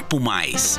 Papo Mais.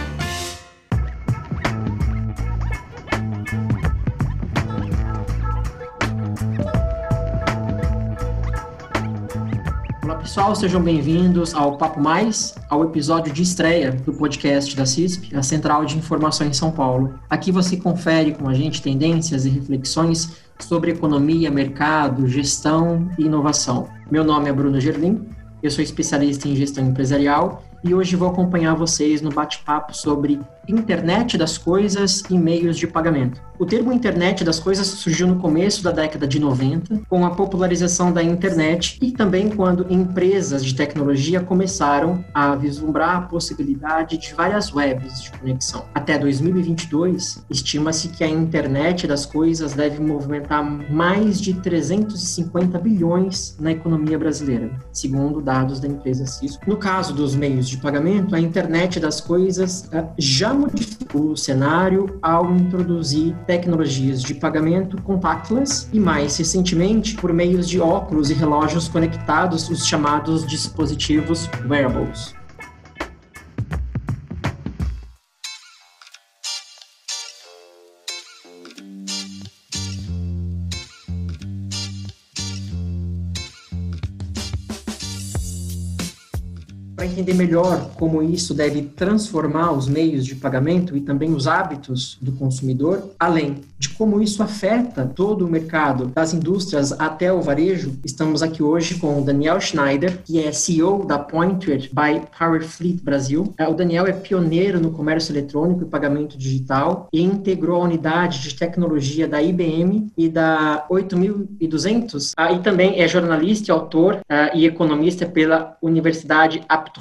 Olá pessoal, sejam bem-vindos ao Papo Mais, ao episódio de estreia do podcast da CISP, a Central de Informação em São Paulo. Aqui você confere com a gente tendências e reflexões sobre economia, mercado, gestão e inovação. Meu nome é Bruno Gerlim, eu sou especialista em gestão empresarial e hoje vou acompanhar vocês no bate-papo sobre internet das coisas e meios de pagamento. O termo internet das coisas surgiu no começo da década de 90, com a popularização da internet e também quando empresas de tecnologia começaram a vislumbrar a possibilidade de várias webs de conexão. Até 2022, estima-se que a internet das coisas deve movimentar mais de 350 bilhões na economia brasileira, segundo dados da empresa Cisco. No caso dos meios de pagamento, a internet das coisas eh, já modificou o cenário ao introduzir tecnologias de pagamento contactless e, mais recentemente, por meios de óculos e relógios conectados, os chamados dispositivos wearables. Entender melhor como isso deve transformar os meios de pagamento e também os hábitos do consumidor, além de como isso afeta todo o mercado, das indústrias até o varejo, estamos aqui hoje com o Daniel Schneider, que é CEO da Pointer by Powerfleet Brasil. É, o Daniel é pioneiro no comércio eletrônico e pagamento digital e integrou a unidade de tecnologia da IBM e da 8200, ah, e também é jornalista autor ah, e economista pela Universidade Apt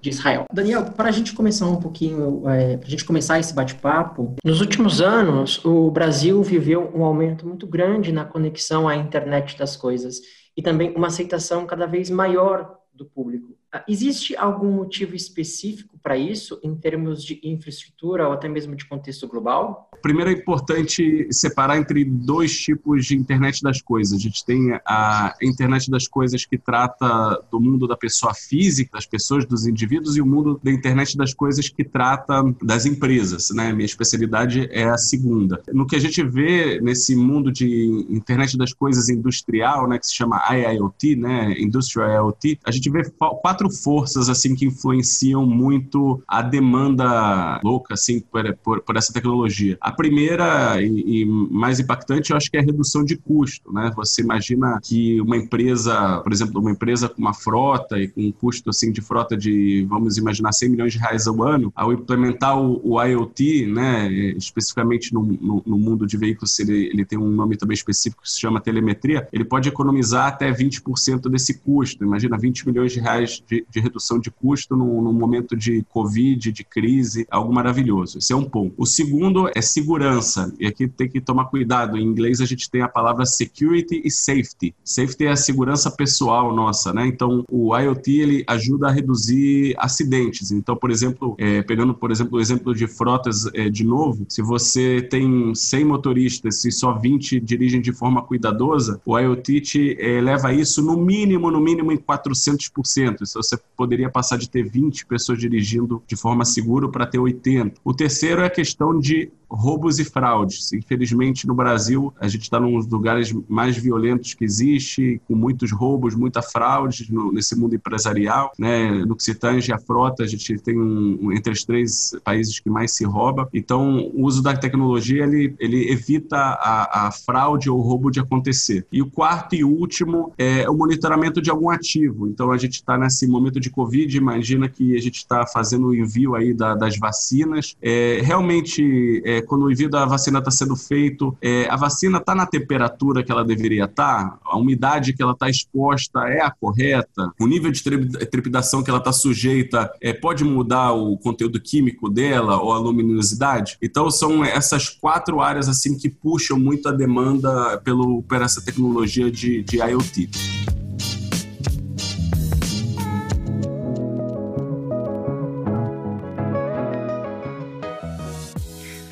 de Israel. Daniel, para a gente começar um pouquinho, é, para a gente começar esse bate-papo, nos últimos anos o Brasil viveu um aumento muito grande na conexão à internet das coisas e também uma aceitação cada vez maior do público. Ah, existe algum motivo específico para isso, em termos de infraestrutura ou até mesmo de contexto global? Primeiro é importante separar entre dois tipos de internet das coisas. A gente tem a internet das coisas que trata do mundo da pessoa física, das pessoas, dos indivíduos, e o mundo da internet das coisas que trata das empresas. Né? Minha especialidade é a segunda. No que a gente vê nesse mundo de internet das coisas industrial, né, que se chama IIoT, né, Industrial IoT, a gente vê quatro forças assim que influenciam muito a demanda louca assim por, por, por essa tecnologia. A primeira e, e, mais impactante, eu acho que é a redução de custo, né? Você imagina que uma empresa, por exemplo, uma empresa com uma frota e com um custo assim de frota de, vamos imaginar, 100 milhões de reais ao ano, ao implementar o, o IoT, né, especificamente no, no, no, mundo de veículos, ele, ele tem um nome também específico que se chama telemetria, ele pode economizar até 20% desse custo. Imagina 20 milhões de reais de, de redução de custo num, num, momento de Covid, de crise, algo maravilhoso. Esse é um ponto. O segundo é segurança, e aqui tem que tomar cuidado. Em inglês a gente tem a palavra security e safety. Safety é a segurança pessoal nossa, né? Então o IoT ele ajuda a reduzir acidentes. Então, por exemplo, é, pegando por exemplo o exemplo de frotas é, de novo, se você tem 100 motoristas e só 20 dirigem de forma cuidadosa, o IoT te é, leva isso no mínimo, no mínimo em 400%. Isso você poderia passar de ter 20 pessoas dirigindo de forma segura para ter 80. O terceiro é a questão de roubos e fraudes. Infelizmente, no Brasil, a gente está num dos lugares mais violentos que existe, com muitos roubos, muita fraude no, nesse mundo empresarial. Né? No que se tange a frota, a gente tem um, entre os três países que mais se rouba. Então, o uso da tecnologia ele, ele evita a, a fraude ou roubo de acontecer. E o quarto e último é o monitoramento de algum ativo. Então, a gente está nesse momento de Covid, imagina que a gente está fazendo o envio aí da, das vacinas. É, realmente, é, quando o envio da vacina está sendo feito, é, a vacina está na temperatura que ela deveria estar, tá? a umidade que ela está exposta é a correta, o nível de trepidação que ela está sujeita é, pode mudar o conteúdo químico dela ou a luminosidade. Então são essas quatro áreas assim que puxam muito a demanda pelo, por essa tecnologia de, de IoT.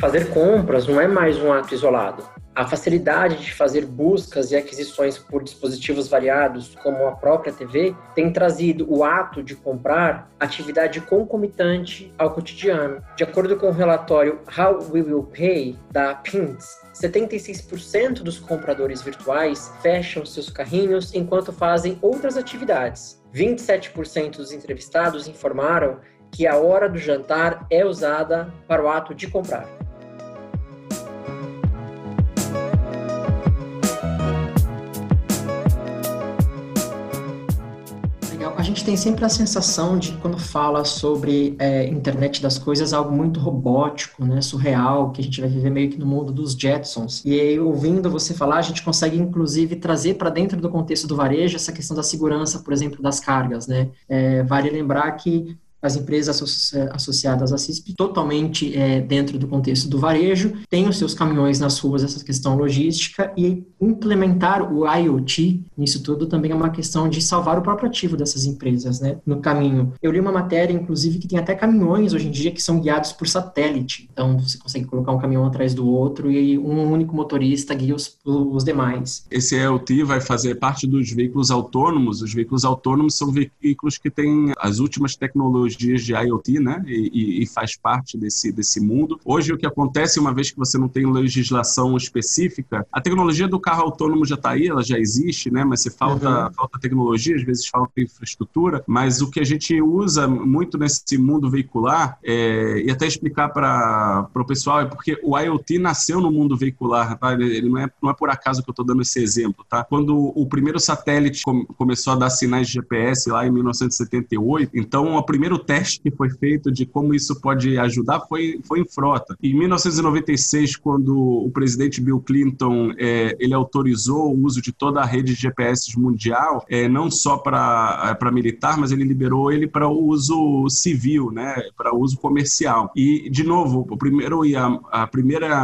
Fazer compras não é mais um ato isolado. A facilidade de fazer buscas e aquisições por dispositivos variados, como a própria TV, tem trazido o ato de comprar atividade concomitante ao cotidiano. De acordo com o relatório How We Will Pay da PINTS, 76% dos compradores virtuais fecham seus carrinhos enquanto fazem outras atividades. 27% dos entrevistados informaram que a hora do jantar é usada para o ato de comprar. Gente tem sempre a sensação de quando fala sobre é, internet das coisas algo muito robótico, né, surreal, que a gente vai viver meio que no mundo dos Jetsons. E aí, ouvindo você falar, a gente consegue inclusive trazer para dentro do contexto do varejo essa questão da segurança, por exemplo, das cargas, né? É, vale lembrar que as empresas é, associadas à CISP, totalmente é, dentro do contexto do varejo, têm os seus caminhões nas ruas, essa questão logística, e implementar o IoT nisso tudo também é uma questão de salvar o próprio ativo dessas empresas, né, no caminho. Eu li uma matéria, inclusive, que tem até caminhões hoje em dia que são guiados por satélite, então você consegue colocar um caminhão atrás do outro e um único motorista guia os, os demais. Esse IoT vai fazer parte dos veículos autônomos, os veículos autônomos são veículos que têm as últimas tecnologias dias de IoT, né? E, e, faz parte desse, desse mundo. Hoje, o que acontece, uma vez que você não tem legislação específica, a tecnologia do carro autônomo já está aí, ela já existe, né? Mas se falta, uhum. falta tecnologia, às vezes falta infraestrutura. Mas o que a gente usa muito nesse mundo veicular, é, e até explicar para o pessoal, é porque o IoT nasceu no mundo veicular, tá? Ele, ele não, é, não é por acaso que eu estou dando esse exemplo, tá? Quando o primeiro satélite com, começou a dar sinais de GPS lá em 1978, então o primeiro teste que foi feito de como isso pode ajudar foi, foi em frota. Em 1996, quando o presidente Bill Clinton é, ele autorizou o uso de toda a rede de GPS mundial, é, não só para é, militar, mas ele liberou ele para o uso civil, né, para uso comercial. E, de novo, o primeiro e a, a primeira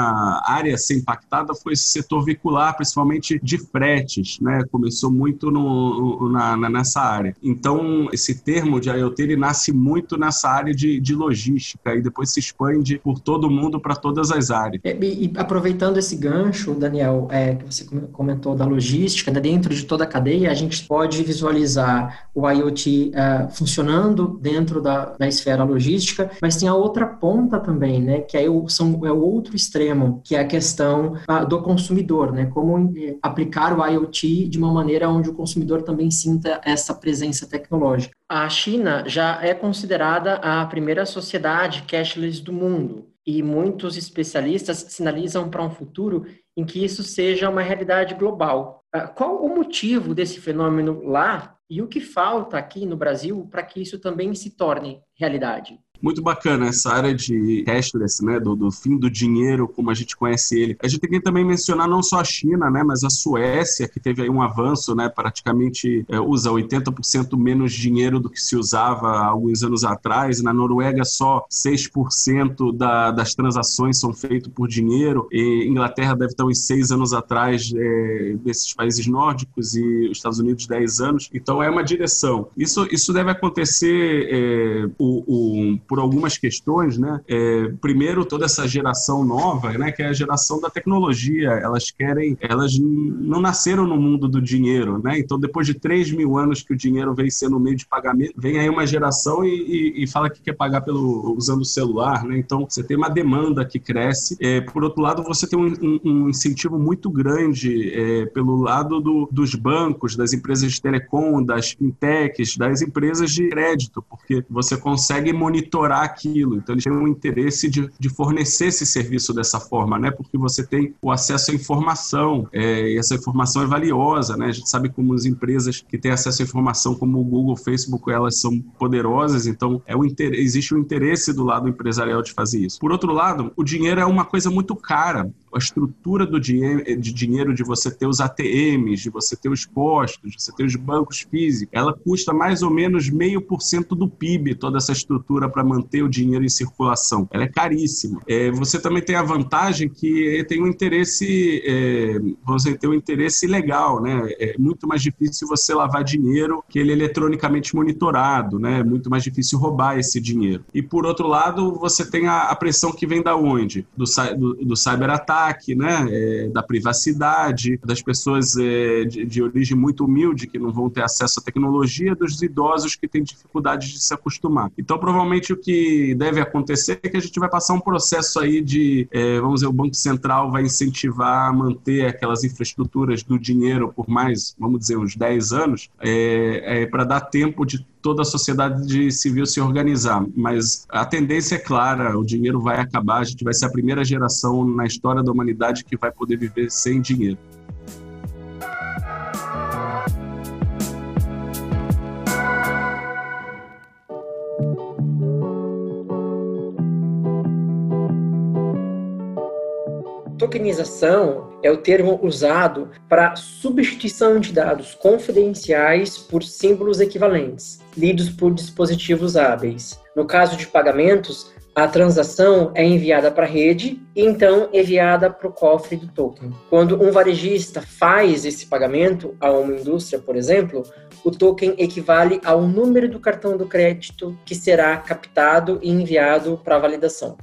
área a ser impactada foi o setor veicular, principalmente de fretes, né, começou muito no, na, nessa área. Então, esse termo de IoT ele nasce muito nessa área de, de logística e depois se expande por todo mundo para todas as áreas. E, e, aproveitando esse gancho, Daniel, é, que você comentou da logística, né, dentro de toda a cadeia, a gente pode visualizar o IoT é, funcionando dentro da, da esfera logística, mas tem a outra ponta também, né, que é o, são, é o outro extremo, que é a questão a, do consumidor, né, como é, aplicar o IoT de uma maneira onde o consumidor também sinta essa presença tecnológica. A China já é considerada a primeira sociedade cashless do mundo e muitos especialistas sinalizam para um futuro em que isso seja uma realidade global. Ah, qual o motivo desse fenômeno lá e o que falta aqui no Brasil para que isso também se torne realidade? Muito bacana essa área de cashless, né, do, do, fim do dinheiro como a gente conhece ele. A gente tem que também mencionar não só a China, né, mas a Suécia, que teve aí um avanço, né, praticamente é, usa 80% menos dinheiro do que se usava há alguns anos atrás. Na Noruega, só 6% da, das transações são feitas por dinheiro. E Inglaterra deve estar uns 6 anos atrás é, desses países nórdicos e os Estados Unidos 10 anos. Então, é uma direção. Isso, isso deve acontecer é, o, o por algumas questões, né? É, primeiro, toda essa geração nova, né? Que é a geração da tecnologia. Elas querem, elas não nasceram no mundo do dinheiro, né? Então, depois de 3 mil anos que o dinheiro vem sendo meio de pagamento, vem aí uma geração e, e, e fala que quer pagar pelo usando o celular, né? Então, você tem uma demanda que cresce. É, por outro lado, você tem um, um, um incentivo muito grande é, pelo lado do, dos bancos, das empresas de telecom, das fintechs, das empresas de crédito, porque você consegue monitorar monitorar aquilo. Então, eles têm um interesse de, de fornecer esse serviço dessa forma, né? Porque você tem o acesso à informação, é, e essa informação é valiosa, né? A gente sabe como as empresas que têm acesso à informação, como o Google, o Facebook, elas são poderosas, então é o existe o interesse do lado empresarial de fazer isso. Por outro lado, o dinheiro é uma coisa muito cara a estrutura do de dinheiro de você ter os ATMs, de você ter os postos, de você ter os bancos físicos, ela custa mais ou menos meio por cento do PIB, toda essa estrutura para manter o dinheiro em circulação. Ela é caríssima. É, você também tem a vantagem que tem um interesse, é, você tem um interesse legal, né? É muito mais difícil você lavar dinheiro que ele é eletronicamente monitorado, né? É muito mais difícil roubar esse dinheiro. E por outro lado, você tem a, a pressão que vem da onde? Do, do, do cyberataque ataque, né, é, da privacidade, das pessoas é, de, de, origem muito humilde que não vão ter acesso à tecnologia, dos idosos que têm dificuldade de se acostumar. Então, provavelmente o que deve acontecer é que a gente vai passar um processo aí de, é, vamos dizer, o Banco Central vai incentivar a manter aquelas infraestruturas do dinheiro por mais, vamos dizer, uns 10 anos, é, é para dar tempo de toda a sociedade civil se organizar. Mas a tendência é clara: o dinheiro vai acabar, a gente vai ser a primeira geração na história da humanidade que vai poder viver sem dinheiro. Tokenização é o termo usado para substituição de dados confidenciais por símbolos equivalentes, lidos por dispositivos hábeis. No caso de pagamentos, a transação é enviada para a rede e então enviada para o cofre do token. Quando um varejista faz esse pagamento a uma indústria, por exemplo, o token equivale ao número do cartão do crédito que será captado e enviado para validação.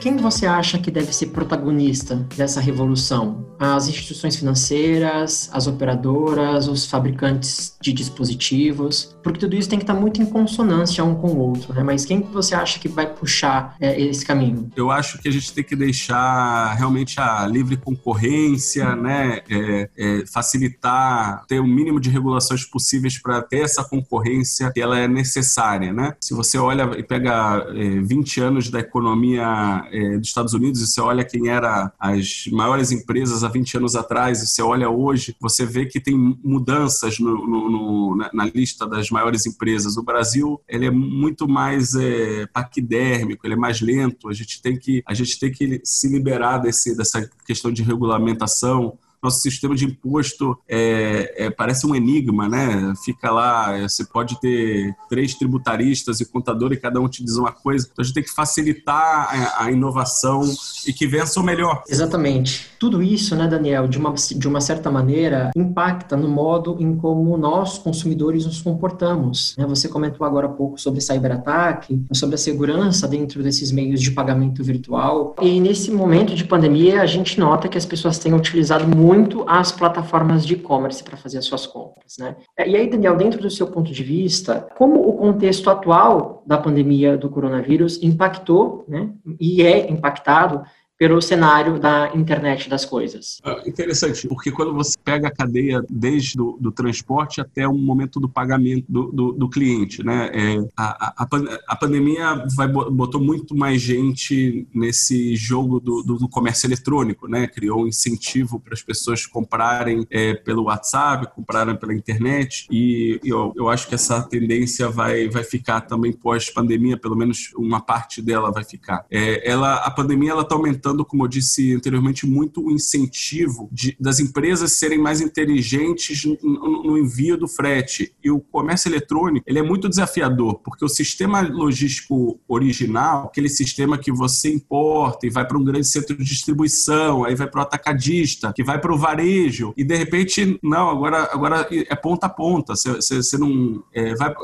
Quem você acha que deve ser protagonista dessa revolução? As instituições financeiras, as operadoras, os fabricantes de dispositivos? Porque tudo isso tem que estar muito em consonância um com o outro, né? Mas quem você acha que vai puxar é, esse caminho? Eu acho que a gente tem que deixar realmente a livre concorrência, né? É, é, facilitar, ter o mínimo de regulações possíveis para ter essa concorrência que ela é necessária, né? Se você olha e pega 20 é, anos da economia é, dos Estados Unidos e você olha quem era as maiores empresas há 20 anos atrás e você olha hoje, você vê que tem mudanças no, no, no, na, na, lista das maiores empresas. O Brasil ele é muito mais é, paquidérmico, ele é mais lento. A gente tem que a gente tem que se liberar desse, dessa questão de regulamentação nosso sistema de imposto é, é, parece um enigma, né? Fica lá, você pode ter três tributaristas e contador e cada um te diz uma coisa. Então a gente tem que facilitar a, a inovação e que vença o melhor. Exatamente. Tudo isso, né, Daniel, de uma, de uma certa maneira, impacta no modo em como nós, consumidores, nos comportamos. Né? Você comentou agora há pouco sobre cyberataque, sobre a segurança dentro desses meios de pagamento virtual. E nesse momento de pandemia, a gente nota que as pessoas têm utilizado muito muito as plataformas de e-commerce para fazer as suas compras, né? E aí, Daniel, dentro do seu ponto de vista, como o contexto atual da pandemia do coronavírus impactou, né, e é impactado pelo cenário da internet das coisas. Ah, interessante, porque quando você pega a cadeia desde do, do transporte até o momento do pagamento do, do, do cliente, né? É, a, a, a, pandemia vai, botou muito mais gente nesse jogo do, do, comércio eletrônico, né? Criou um incentivo para as pessoas comprarem é, pelo WhatsApp, comprarem pela internet e, e eu, eu acho que essa tendência vai, vai ficar também pós-pandemia, pelo menos uma parte dela vai ficar. É, ela, a pandemia ela está aumentando aumentando, como eu disse anteriormente, muito o incentivo de, das empresas serem mais inteligentes no, no, envio do frete. E o comércio eletrônico ele é muito desafiador, porque o sistema logístico original, aquele sistema que você importa e vai para um grande centro de distribuição, aí vai para o atacadista, que vai para o varejo, e de repente, não, agora, agora é ponta a ponta. Você, você, você não. É, vai,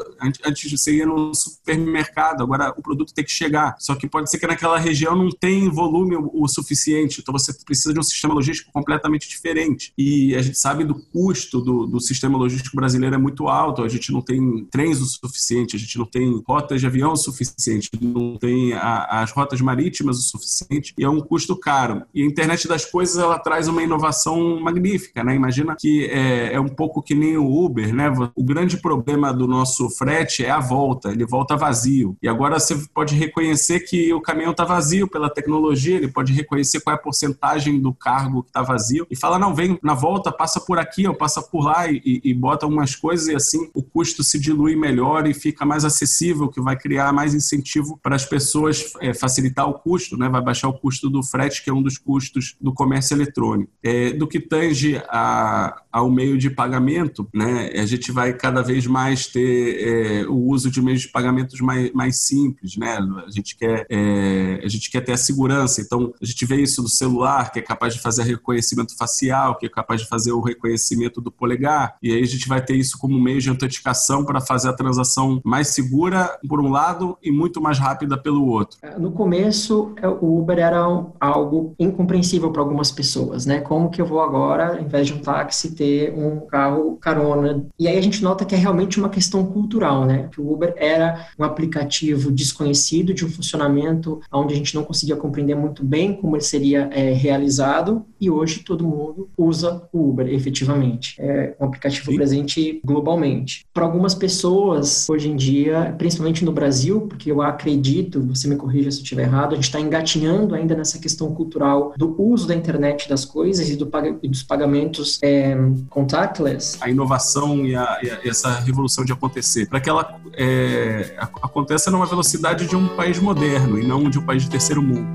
antes você ia no supermercado, agora o produto tem que chegar. Só que pode ser que naquela região não tem volume o suficiente. Então você precisa de um sistema logístico completamente diferente. E a gente sabe do custo do, do sistema logístico brasileiro é muito alto. A gente não tem trens o suficiente, a gente não tem rotas de avião o suficiente, não tem a, as rotas marítimas o suficiente e é um custo caro. E a internet das coisas ela traz uma inovação magnífica, né? Imagina que é, é um pouco que nem o Uber, né? O grande problema do nosso frete é a volta, ele volta vazio. E agora você pode reconhecer que o caminhão está vazio pela tecnologia, ele pode pode reconhecer qual é a porcentagem do cargo que está vazio e fala, não, vem na volta, passa por aqui ou passa por lá e, e bota umas coisas e assim o custo se dilui melhor e fica mais acessível, que vai criar mais incentivo para as pessoas é, facilitar o custo, né? vai baixar o custo do frete, que é um dos custos do comércio eletrônico. É, do que tange a, ao meio de pagamento, né? A gente vai cada vez mais ter é, o uso de meios de pagamentos mais, mais simples, né? A gente quer é, a gente quer ter a segurança. Então a gente vê isso no celular, que é capaz de fazer reconhecimento facial, que é capaz de fazer o reconhecimento do polegar, e aí a gente vai ter isso como meio de autenticação para fazer a transação mais segura por um lado e muito mais rápida pelo outro. É, no começo, é, o Uber era algo incompreensível para algumas pessoas, né? Como que eu vou agora, ao invés de um táxi, ter um carro carona? E aí a gente nota que é realmente uma questão cultural, né? Que o Uber era um aplicativo desconhecido de um funcionamento onde a gente não conseguia compreender muito bem como ele seria é, realizado e hoje todo mundo usa o Uber, efetivamente. É um aplicativo Sim. presente globalmente. Para algumas pessoas, hoje em dia, principalmente no Brasil, porque eu acredito, você me corrija se eu estiver errado, a gente está engatinhando ainda nessa questão cultural do uso da internet das coisas e, do, e dos pagamentos é, contactless. A inovação e, a, e, essa revolução de acontecer, para que ela é, aconteça numa velocidade de um país moderno e não de um país de terceiro mundo.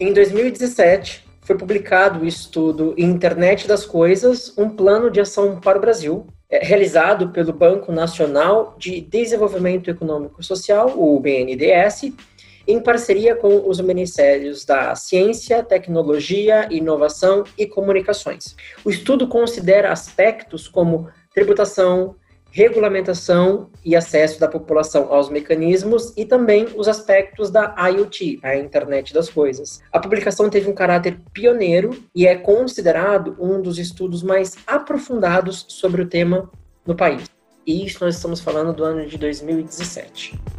Em 2017, foi publicado o estudo Internet das Coisas, um plano de ação para o Brasil, realizado pelo Banco Nacional de Desenvolvimento Econômico Social, o BNDES, em parceria com os Ministérios da Ciência, Tecnologia, Inovação e Comunicações. O estudo considera aspectos como tributação, regulamentação e acesso da população aos mecanismos e também os aspectos da IoT, a Internet das Coisas. A publicação teve um caráter pioneiro e é considerado um dos estudos mais aprofundados sobre o tema no país. E isso nós estamos falando do ano de 2017.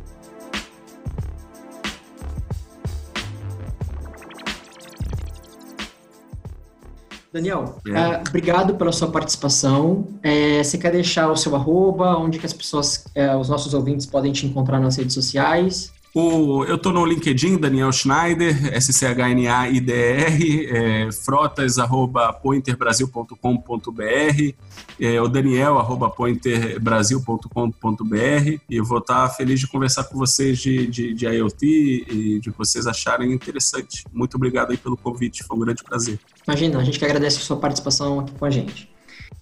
Daniel, é. uh, obrigado pela sua participação. É, você quer deixar o seu arroba, onde que as pessoas, é, os nossos ouvintes podem te encontrar nas redes sociais? O, eu estou no LinkedIn, Daniel Schneider, S-C-H-N-A-I-D-R, é, frotas, arroba pointerbrasil.com.br, é, o Daniel, arroba pointerbrasil.com.br, e eu vou estar feliz de conversar com vocês de, de, de IoT e de vocês acharem interessante. Muito obrigado aí pelo convite, foi um grande prazer. Imagina, a gente que agradece a sua participação aqui com a gente.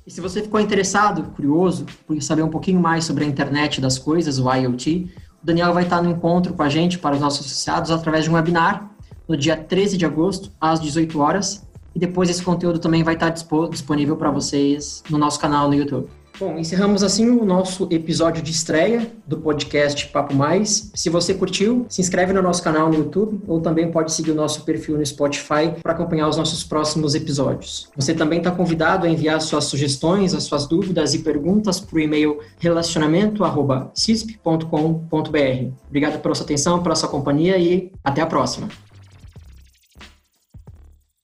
E se você ficou interessado, curioso, por saber um pouquinho mais sobre a internet das coisas, o IoT, Daniel vai estar no encontro com a gente para os nossos associados através de um webinar no dia 13 de agosto, às 18 horas. E depois esse conteúdo também vai estar disponível para vocês no nosso canal no YouTube. Bom, encerramos assim o nosso episódio de estreia do podcast Papo Mais. Se você curtiu, se inscreve no nosso canal no YouTube ou também pode seguir o nosso perfil no Spotify para acompanhar os nossos próximos episódios. Você também está convidado a enviar suas sugestões, as suas dúvidas e perguntas para o e-mail relacionamento@cisp.com.br. Obrigado pela sua atenção, pela sua companhia e até a próxima.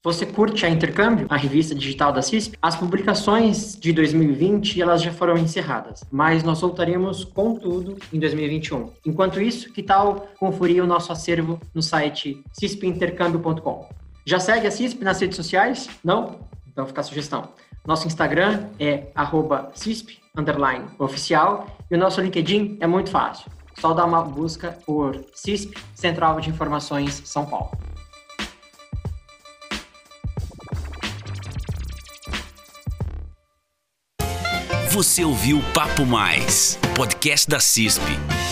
Você curte a Intercâmbio, a revista digital da CISP? As publicações de 2020 elas já foram encerradas, mas nós voltaremos com tudo em 2021. Enquanto isso, que tal conferir o nosso acervo no site cispintercâmbio.com? Já segue a CISP nas redes sociais? Não? Então fica a sugestão. Nosso Instagram é @cisp oficial e o nosso LinkedIn é muito fácil. Só dá uma busca por CISP, Central de Informações São Paulo. Você ouviu Papo Mais, podcast da CISP.